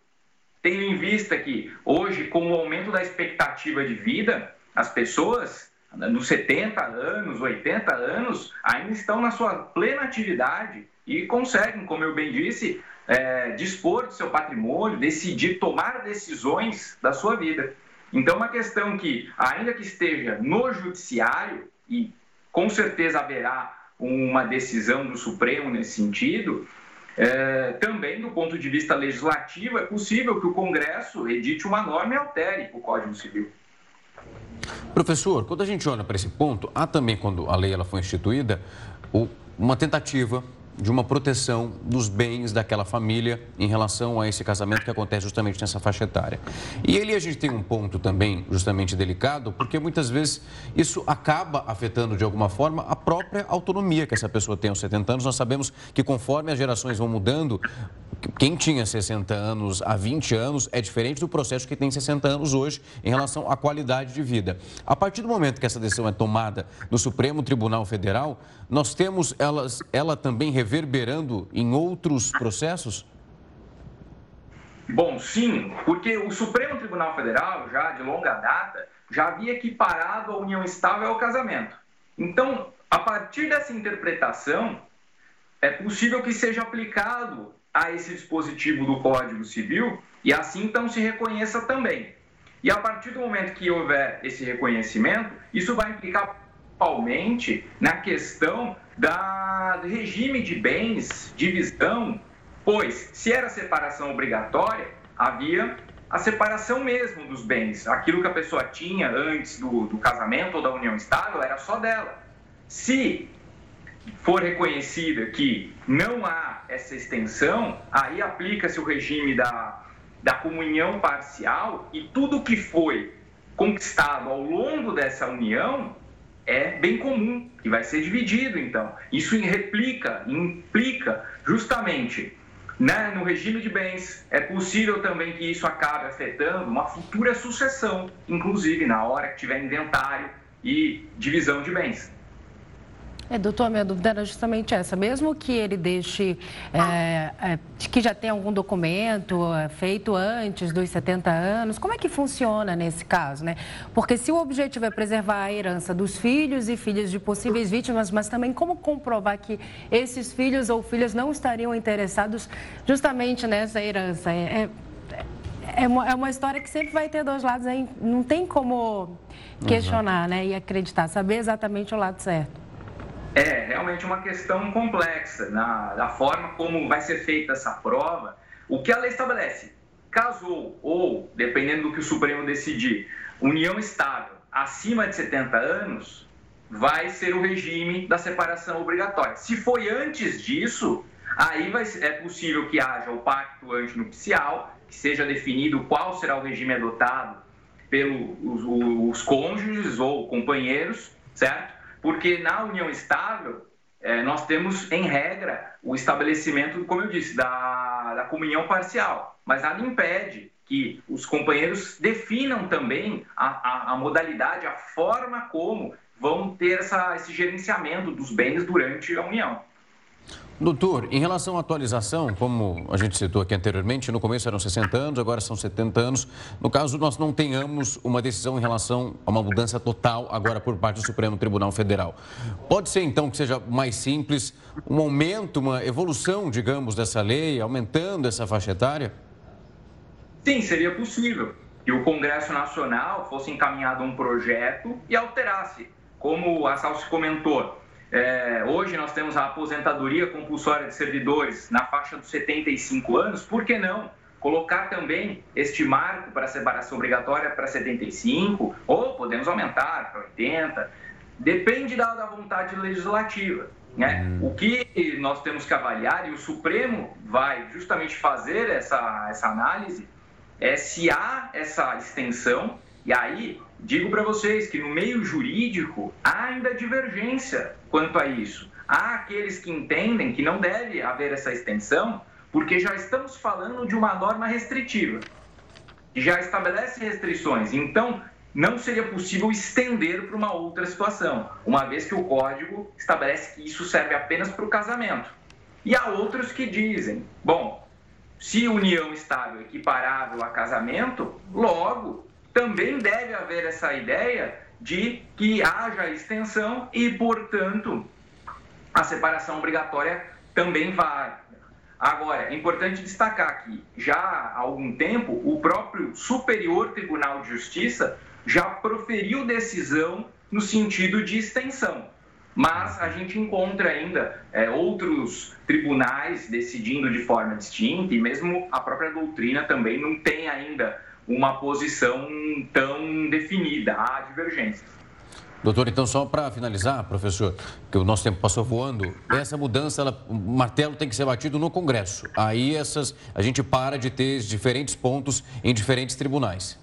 tendo em vista que hoje, com o aumento da expectativa de vida, as pessoas nos 70 anos, 80 anos, ainda estão na sua plena atividade e conseguem, como eu bem disse, é, dispor do seu patrimônio, decidir, tomar decisões da sua vida. Então, é uma questão que, ainda que esteja no judiciário, e com certeza haverá uma decisão do Supremo nesse sentido, é, também, do ponto de vista legislativo, é possível que o Congresso edite uma norma e altere o Código Civil.
Professor, quando a gente olha para esse ponto, há também, quando a lei ela foi instituída, uma tentativa de uma proteção dos bens daquela família em relação a esse casamento que acontece justamente nessa faixa etária. E ali a gente tem um ponto também justamente delicado, porque muitas vezes isso acaba afetando de alguma forma a própria autonomia que essa pessoa tem aos 70 anos. Nós sabemos que conforme as gerações vão mudando, quem tinha 60 anos há 20 anos é diferente do processo que tem 60 anos hoje em relação à qualidade de vida. A partir do momento que essa decisão é tomada no Supremo Tribunal Federal, nós temos elas, ela também reverberando em outros processos?
Bom, sim, porque o Supremo Tribunal Federal, já de longa data, já havia equiparado a união estável ao casamento. Então, a partir dessa interpretação, é possível que seja aplicado a esse dispositivo do Código Civil e assim então se reconheça também. E a partir do momento que houver esse reconhecimento, isso vai implicar principalmente na questão da, do regime de bens, divisão, pois se era separação obrigatória, havia a separação mesmo dos bens. Aquilo que a pessoa tinha antes do, do casamento ou da união estável era só dela. Se for reconhecida que não há essa extensão, aí aplica-se o regime da, da comunhão parcial e tudo que foi conquistado ao longo dessa união é bem comum e vai ser dividido então. Isso replica, implica justamente né, no regime de bens. É possível também que isso acabe afetando uma futura sucessão, inclusive na hora que tiver inventário e divisão de bens.
É, doutor, minha dúvida era justamente essa. Mesmo que ele deixe, é, é, que já tem algum documento é, feito antes dos 70 anos, como é que funciona nesse caso, né? Porque se o objetivo é preservar a herança dos filhos e filhas de possíveis vítimas, mas também como comprovar que esses filhos ou filhas não estariam interessados justamente nessa herança? É, é, é uma, é uma história que sempre vai ter dois lados, aí não tem como questionar, né? E acreditar, saber exatamente o lado certo.
É realmente uma questão complexa na, forma como vai ser feita essa prova. O que a lei estabelece? Casou ou, dependendo do que o Supremo decidir, união estável acima de 70 anos, vai ser o regime da separação obrigatória. Se foi antes disso, aí vai, é possível que haja o pacto antinupcial, que seja definido qual será o regime adotado pelos os cônjuges ou companheiros, certo? Porque na união estável, é, nós temos, em regra, o estabelecimento, como eu disse, da, da comunhão parcial. Mas nada impede que os companheiros definam também a, a, a modalidade, a forma como vão ter essa, esse gerenciamento dos bens durante a união.
Doutor, em relação à atualização, como a gente citou aqui anteriormente, no começo eram 60 anos, agora são 70 anos. No caso, nós não tenhamos uma decisão em relação a uma mudança total agora por parte do Supremo Tribunal Federal. Pode ser então que seja mais simples, um aumento, uma evolução, digamos, dessa lei, aumentando essa faixa etária?
Sim, seria possível que o Congresso Nacional fosse encaminhado um projeto e alterasse. Como a Salsi comentou, é, hoje nós temos a aposentadoria compulsória de servidores na faixa dos 75 anos, por que não colocar também este marco para separação obrigatória para 75 ou podemos aumentar para 80? Depende da, da vontade legislativa. Né? Hum. O que nós temos que avaliar, e o Supremo vai justamente fazer essa, essa análise, é se há essa extensão, e aí digo para vocês que no meio jurídico há ainda divergência quanto a isso. Há aqueles que entendem que não deve haver essa extensão, porque já estamos falando de uma norma restritiva, que já estabelece restrições. Então, não seria possível estender para uma outra situação, uma vez que o código estabelece que isso serve apenas para o casamento. E há outros que dizem, bom, se união estável é equiparável a casamento, logo também deve haver essa ideia de que haja extensão e, portanto, a separação obrigatória também vai. Agora, é importante destacar que já há algum tempo o próprio Superior Tribunal de Justiça já proferiu decisão no sentido de extensão. Mas a gente encontra ainda é, outros tribunais decidindo de forma distinta e mesmo a própria doutrina também não tem ainda uma posição tão definida, há divergências.
Doutor, então só para finalizar, professor, que o nosso tempo passou voando, essa mudança, ela, o martelo tem que ser batido no Congresso. Aí essas, a gente para de ter diferentes pontos em diferentes tribunais.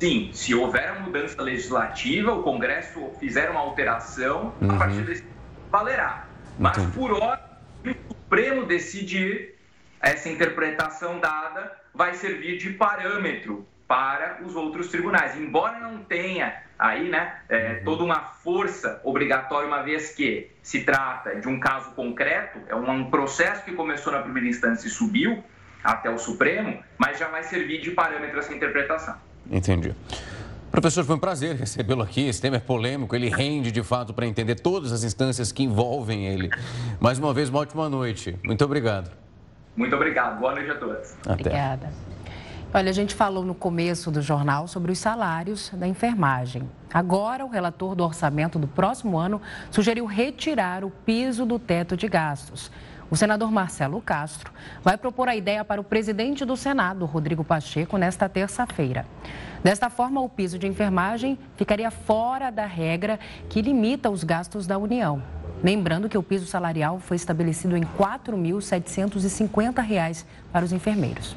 Sim, se houver a mudança legislativa, o Congresso fizer uma alteração, uhum. a partir desse valerá. Mas Entendi. por hora, o Supremo decidir essa interpretação dada vai servir de parâmetro para os outros tribunais. Embora não tenha aí né, é, uhum. toda uma força obrigatória, uma vez que se trata de um caso concreto, é um processo que começou na primeira instância e subiu até o Supremo, mas já vai servir de parâmetro essa interpretação.
Entendi. Professor, foi um prazer recebê-lo aqui. Esse tema é polêmico, ele rende de fato para entender todas as instâncias que envolvem ele. Mais uma vez, uma ótima noite. Muito obrigado.
Muito obrigado. Boa noite a todos.
Até. Obrigada. Olha, a gente falou no começo do jornal sobre os salários da enfermagem. Agora, o relator do orçamento do próximo ano sugeriu retirar o piso do teto de gastos. O senador Marcelo Castro vai propor a ideia para o presidente do Senado, Rodrigo Pacheco, nesta terça-feira. Desta forma, o piso de enfermagem ficaria fora da regra que limita os gastos da União. Lembrando que o piso salarial foi estabelecido em R$ 4.750 para os enfermeiros.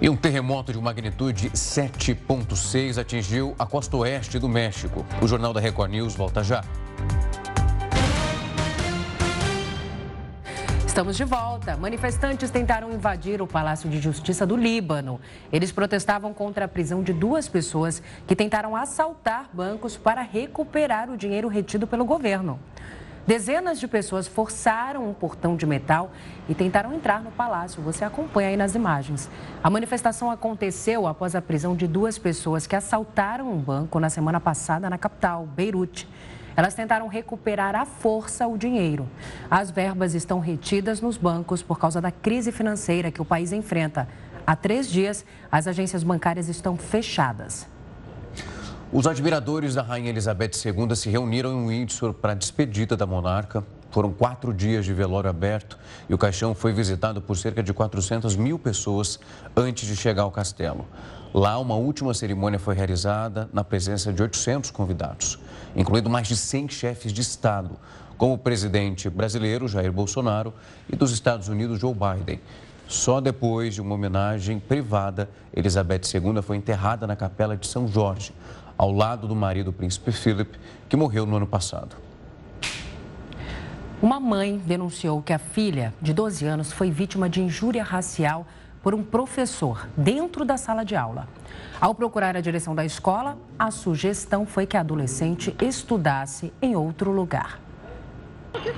E um terremoto de magnitude 7.6 atingiu a costa oeste do México. O Jornal da Record News volta já.
Estamos de volta. Manifestantes tentaram invadir o Palácio de Justiça do Líbano. Eles protestavam contra a prisão de duas pessoas que tentaram assaltar bancos para recuperar o dinheiro retido pelo governo. Dezenas de pessoas forçaram um portão de metal e tentaram entrar no palácio. Você acompanha aí nas imagens. A manifestação aconteceu após a prisão de duas pessoas que assaltaram um banco na semana passada na capital, Beirute. Elas tentaram recuperar à força o dinheiro. As verbas estão retidas nos bancos por causa da crise financeira que o país enfrenta. Há três dias, as agências bancárias estão fechadas.
Os admiradores da Rainha Elizabeth II se reuniram em Windsor para a despedida da monarca. Foram quatro dias de velório aberto e o caixão foi visitado por cerca de 400 mil pessoas antes de chegar ao castelo. Lá, uma última cerimônia foi realizada na presença de 800 convidados, incluindo mais de 100 chefes de Estado, como o presidente brasileiro Jair Bolsonaro e dos Estados Unidos Joe Biden. Só depois de uma homenagem privada, Elizabeth II foi enterrada na capela de São Jorge, ao lado do marido, príncipe Philip, que morreu no ano passado.
Uma mãe denunciou que a filha, de 12 anos, foi vítima de injúria racial por um professor dentro da sala de aula. Ao procurar a direção da escola, a sugestão foi que a adolescente estudasse em outro lugar.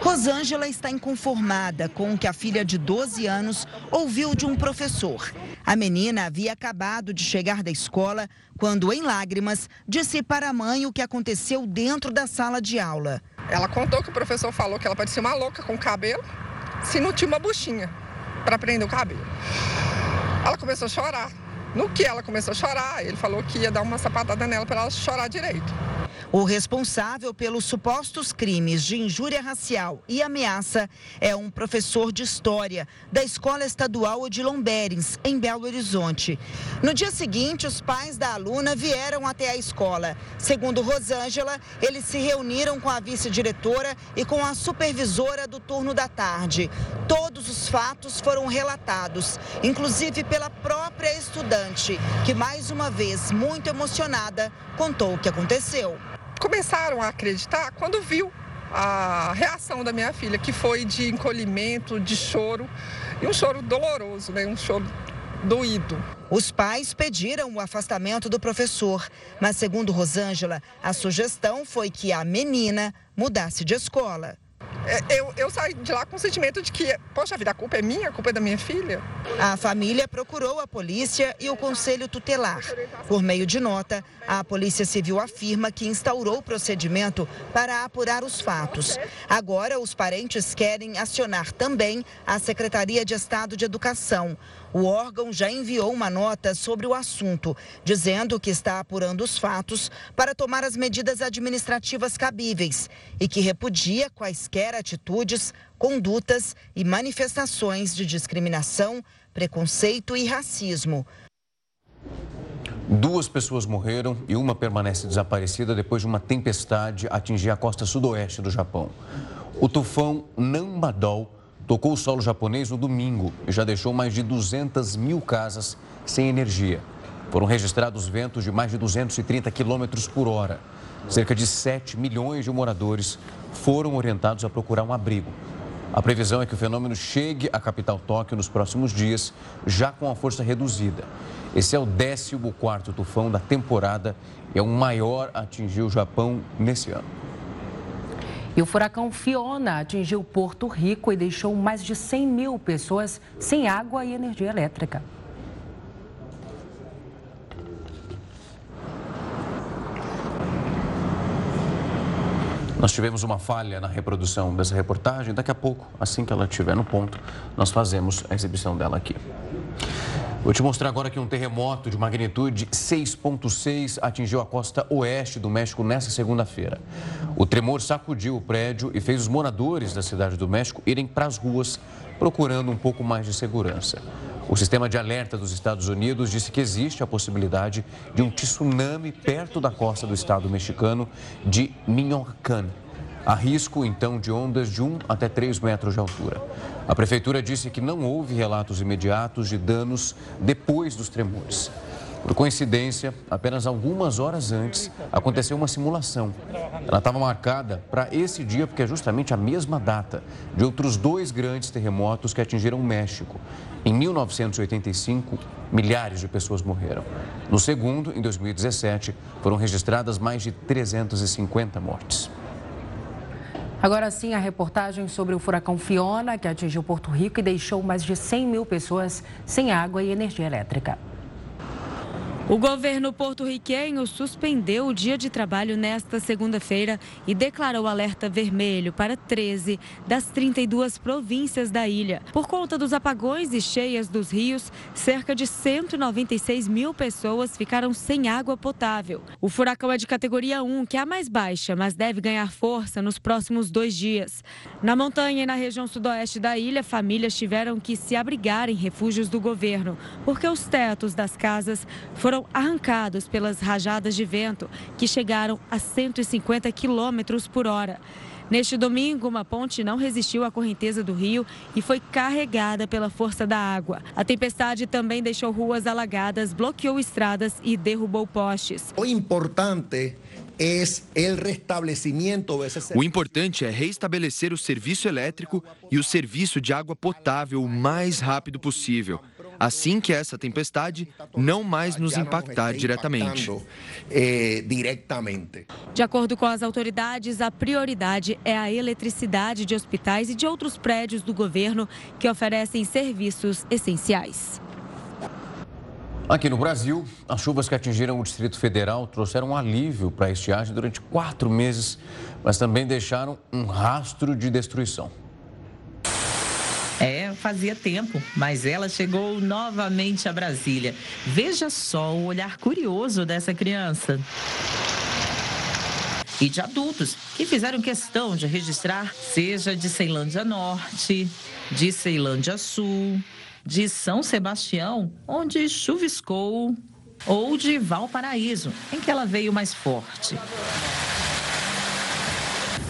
Rosângela está inconformada com o que a filha de 12 anos ouviu de um professor. A menina havia acabado de chegar da escola quando, em lágrimas, disse para a mãe o que aconteceu dentro da sala de aula.
Ela contou que o professor falou que ela parecia uma louca com cabelo, se não tinha uma buchinha para prender o cabelo. Ela começou a chorar. No que ela começou a chorar, ele falou que ia dar uma sapatada nela para ela chorar direito.
O responsável pelos supostos crimes de injúria racial e ameaça é um professor de história da Escola Estadual Odilon Berens, em Belo Horizonte. No dia seguinte, os pais da aluna vieram até a escola. Segundo Rosângela, eles se reuniram com a vice-diretora e com a supervisora do turno da tarde. Todos os fatos foram relatados, inclusive pela própria estudante, que mais uma vez, muito emocionada, contou o que aconteceu
começaram a acreditar quando viu a reação da minha filha, que foi de encolhimento, de choro, e um choro doloroso, né? um choro doído.
Os pais pediram o afastamento do professor, mas segundo Rosângela, a sugestão foi que a menina mudasse de escola.
É, eu, eu saí de lá com o sentimento de que, poxa vida, a culpa é minha, a culpa é da minha filha.
A família procurou a polícia e o conselho tutelar. Por meio de nota, a Polícia Civil afirma que instaurou o procedimento para apurar os fatos. Agora, os parentes querem acionar também a Secretaria de Estado de Educação. O órgão já enviou uma nota sobre o assunto, dizendo que está apurando os fatos para tomar as medidas administrativas cabíveis e que repudia quaisquer atitudes, condutas e manifestações de discriminação, preconceito e racismo.
Duas pessoas morreram e uma permanece desaparecida depois de uma tempestade atingir a costa sudoeste do Japão. O tufão Nanmadol tocou o solo japonês no domingo e já deixou mais de 200 mil casas sem energia. Foram registrados ventos de mais de 230 quilômetros por hora. Cerca de 7 milhões de moradores foram orientados a procurar um abrigo. A previsão é que o fenômeno chegue à capital Tóquio nos próximos dias, já com a força reduzida. Esse é o 14º tufão da temporada e é o maior a atingir o Japão nesse ano.
E o furacão Fiona atingiu Porto Rico e deixou mais de 100 mil pessoas sem água e energia elétrica.
Nós tivemos uma falha na reprodução dessa reportagem. Daqui a pouco, assim que ela estiver no ponto, nós fazemos a exibição dela aqui. Vou te mostrar agora que um terremoto de magnitude 6.6 atingiu a costa oeste do México nesta segunda-feira. O tremor sacudiu o prédio e fez os moradores da cidade do México irem para as ruas procurando um pouco mais de segurança. O sistema de alerta dos Estados Unidos disse que existe a possibilidade de um tsunami perto da costa do estado mexicano de Michoacán. Há risco, então, de ondas de 1 até 3 metros de altura. A prefeitura disse que não houve relatos imediatos de danos depois dos tremores. Por coincidência, apenas algumas horas antes, aconteceu uma simulação. Ela estava marcada para esse dia, porque é justamente a mesma data de outros dois grandes terremotos que atingiram o México. Em 1985, milhares de pessoas morreram. No segundo, em 2017, foram registradas mais de 350 mortes.
Agora sim, a reportagem sobre o furacão Fiona, que atingiu Porto Rico e deixou mais de 100 mil pessoas sem água e energia elétrica.
O governo porto-riquenho suspendeu o dia de trabalho nesta segunda-feira e declarou alerta vermelho para 13 das 32 províncias da ilha. Por conta dos apagões e cheias dos rios, cerca de 196 mil pessoas ficaram sem água potável. O furacão é de categoria 1, que é a mais baixa, mas deve ganhar força nos próximos dois dias. Na montanha e na região sudoeste da ilha, famílias tiveram que se abrigar em refúgios do governo, porque os tetos das casas foram foram arrancados pelas rajadas de vento, que chegaram a 150 quilômetros por hora. Neste domingo, uma ponte não resistiu à correnteza do rio e foi carregada pela força da água. A tempestade também deixou ruas alagadas, bloqueou estradas e derrubou postes.
O importante
o importante é reestabelecer o serviço elétrico e o serviço de água potável o mais rápido possível, assim que essa tempestade não mais nos impactar diretamente.
Eh,
de acordo com as autoridades, a prioridade é a eletricidade de hospitais e de outros prédios do governo que oferecem serviços essenciais.
Aqui no Brasil, as chuvas que atingiram o Distrito Federal trouxeram um alívio para a estiagem durante quatro meses, mas também deixaram um rastro de destruição.
Fazia tempo, mas ela chegou novamente a Brasília. Veja só o olhar curioso dessa criança. E de adultos que fizeram questão de registrar, seja de Ceilândia Norte, de Ceilândia Sul, de São Sebastião, onde chuviscou, ou de Valparaíso, em que ela veio mais forte.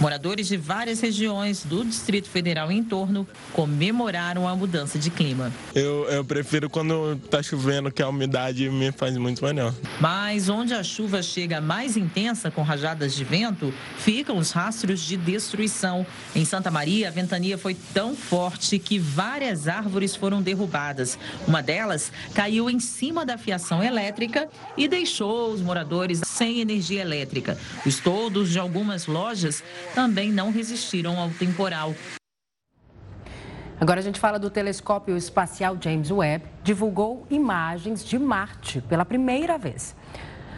Moradores de várias regiões do Distrito Federal e em torno comemoraram a mudança de clima.
Eu, eu prefiro quando está chovendo, que a umidade me faz muito melhor.
Mas onde a chuva chega mais intensa, com rajadas de vento, ficam os rastros de destruição. Em Santa Maria, a ventania foi tão forte que várias árvores foram derrubadas. Uma delas caiu em cima da fiação elétrica e deixou os moradores sem energia elétrica. Os toldos de algumas lojas também não resistiram ao temporal.
Agora a gente fala do telescópio espacial James Webb, divulgou imagens de Marte pela primeira vez.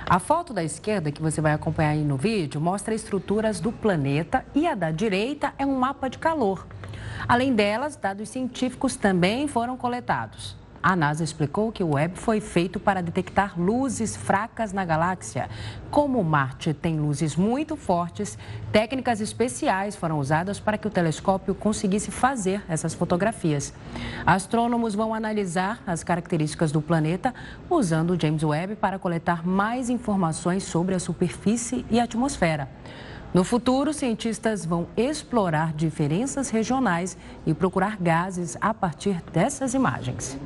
A foto da esquerda que você vai acompanhar aí no vídeo mostra estruturas do planeta e a da direita é um mapa de calor. Além delas, dados científicos também foram coletados. A NASA explicou que o Webb foi feito para detectar luzes fracas na galáxia. Como Marte tem luzes muito fortes, técnicas especiais foram usadas para que o telescópio conseguisse fazer essas fotografias. Astrônomos vão analisar as características do planeta usando o James Webb para coletar mais informações sobre a superfície e a atmosfera. No futuro, cientistas vão explorar diferenças regionais e procurar gases a partir dessas imagens.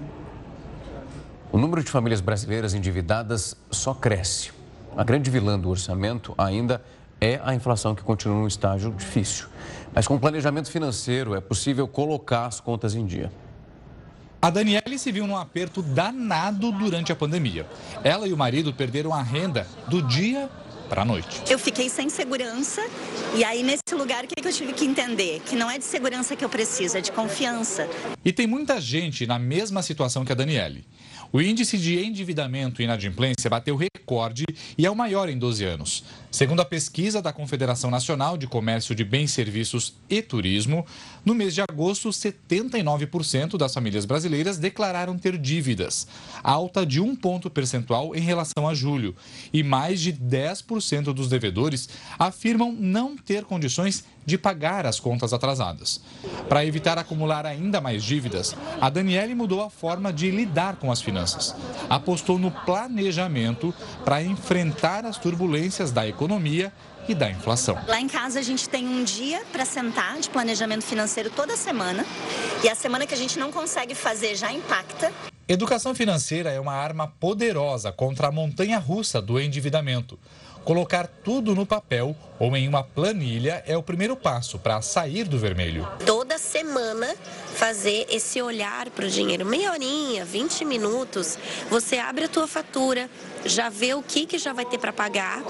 O número de famílias brasileiras endividadas só cresce. A grande vilã do orçamento ainda é a inflação que continua num estágio difícil. Mas com planejamento financeiro é possível colocar as contas em dia.
A Daniele se viu num aperto danado durante a pandemia. Ela e o marido perderam a renda do dia para a noite.
Eu fiquei sem segurança e aí nesse lugar o que eu tive que entender? Que não é de segurança que eu preciso, é de confiança.
E tem muita gente na mesma situação que a Daniele. O índice de endividamento e inadimplência bateu recorde e é o maior em 12 anos. Segundo a pesquisa da Confederação Nacional de Comércio de Bens, Serviços e Turismo, no mês de agosto, 79% das famílias brasileiras declararam ter dívidas, alta de um ponto percentual em relação a julho. E mais de 10% dos devedores afirmam não ter condições de pagar as contas atrasadas. Para evitar acumular ainda mais dívidas, a Daniele mudou a forma de lidar com as finanças. Apostou no planejamento para enfrentar as turbulências da economia e da inflação.
Lá em casa a gente tem um dia para sentar de planejamento financeiro toda semana e a semana que a gente não consegue fazer já impacta.
Educação financeira é uma arma poderosa contra a montanha russa do endividamento. Colocar tudo no papel ou em uma planilha é o primeiro passo para sair do vermelho.
Toda semana
fazer esse olhar para o dinheiro. Meia horinha, 20 minutos, você abre a tua fatura, já vê o que, que já vai ter para pagar.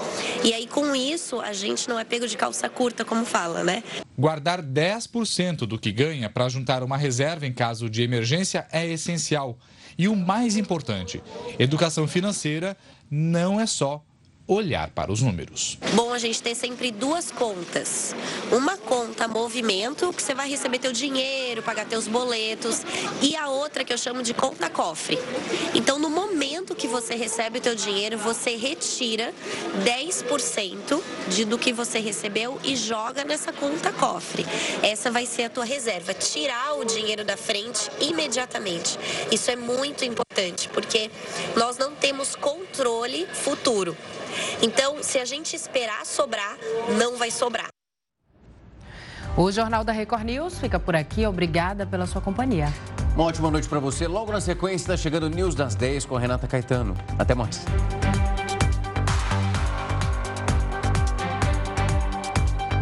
E aí, com isso, a gente não é pego de calça curta, como fala, né?
Guardar 10% do que ganha para juntar uma reserva em caso de emergência é essencial. E o mais importante, educação financeira não é só olhar para os números.
Bom a gente ter sempre duas contas. Uma conta movimento, que você vai receber teu dinheiro, pagar teus boletos, e a outra que eu chamo de conta cofre. Então, no momento que você recebe o teu dinheiro, você retira 10% de, do que você recebeu e joga nessa conta cofre. Essa vai ser a tua reserva. Tirar o dinheiro da frente imediatamente. Isso é muito importante, porque nós não temos controle futuro. Então, se a gente esperar sobrar, não vai sobrar.
O Jornal da Record News fica por aqui. Obrigada pela sua companhia.
Uma ótima noite para você. Logo na sequência, está chegando o News das 10 com a Renata Caetano. Até mais.